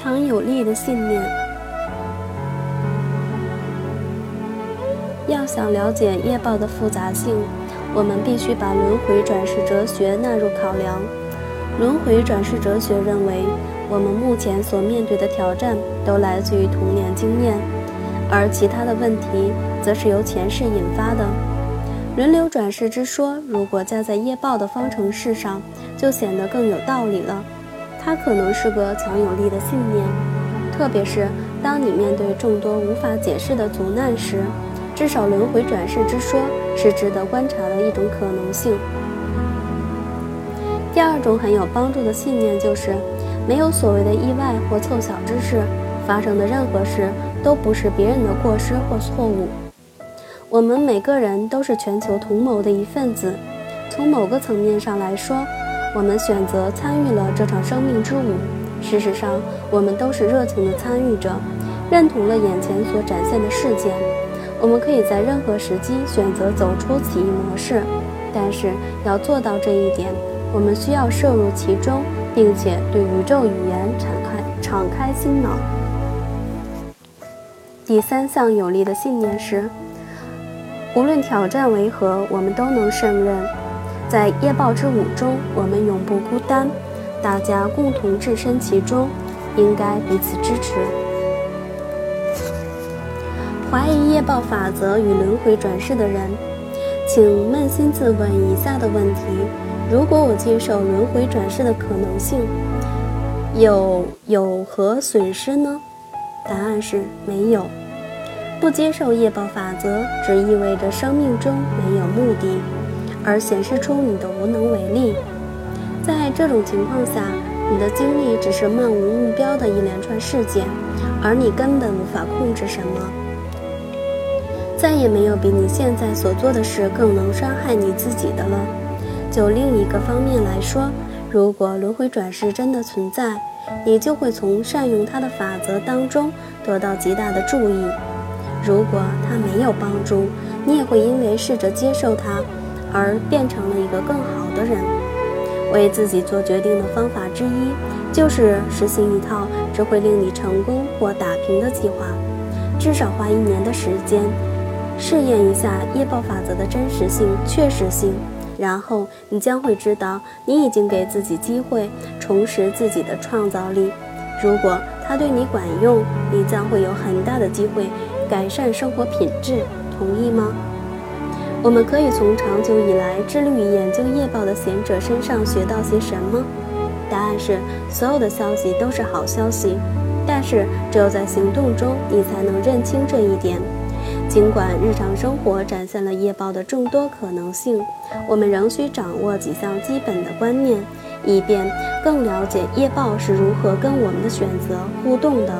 强有力的信念。要想了解业报的复杂性，我们必须把轮回转世哲学纳入考量。轮回转世哲学认为，我们目前所面对的挑战都来自于童年经验，而其他的问题则是由前世引发的。轮流转世之说，如果加在业报的方程式上，就显得更有道理了。它可能是个强有力的信念，特别是当你面对众多无法解释的阻难时。至少轮回转世之说是值得观察的一种可能性。第二种很有帮助的信念就是，没有所谓的意外或凑巧之事，发生的任何事都不是别人的过失或错误。我们每个人都是全球同谋的一份子。从某个层面上来说，我们选择参与了这场生命之舞。事实上，我们都是热情的参与者，认同了眼前所展现的事件。我们可以在任何时机选择走出此一模式，但是要做到这一点，我们需要摄入其中，并且对宇宙语言敞开敞开心脑。第三项有力的信念是：无论挑战为何，我们都能胜任。在夜报之舞中，我们永不孤单，大家共同置身其中，应该彼此支持。怀疑业报法则与轮回转世的人，请扪心自问以下的问题：如果我接受轮回转世的可能性，有有何损失呢？答案是没有。不接受业报法则，只意味着生命中没有目的，而显示出你的无能为力。在这种情况下，你的经历只是漫无目标的一连串事件，而你根本无法控制什么。再也没有比你现在所做的事更能伤害你自己的了。就另一个方面来说，如果轮回转世真的存在，你就会从善用它的法则当中得到极大的注意；如果它没有帮助，你也会因为试着接受它而变成了一个更好的人。为自己做决定的方法之一，就是实行一套只会令你成功或打平的计划，至少花一年的时间。试验一下业报法则的真实性、确实性，然后你将会知道，你已经给自己机会重拾自己的创造力。如果它对你管用，你将会有很大的机会改善生活品质。同意吗？我们可以从长久以来致力于研究业报的贤者身上学到些什么？答案是：所有的消息都是好消息，但是只有在行动中，你才能认清这一点。尽管日常生活展现了业报的众多可能性，我们仍需掌握几项基本的观念，以便更了解业报是如何跟我们的选择互动的。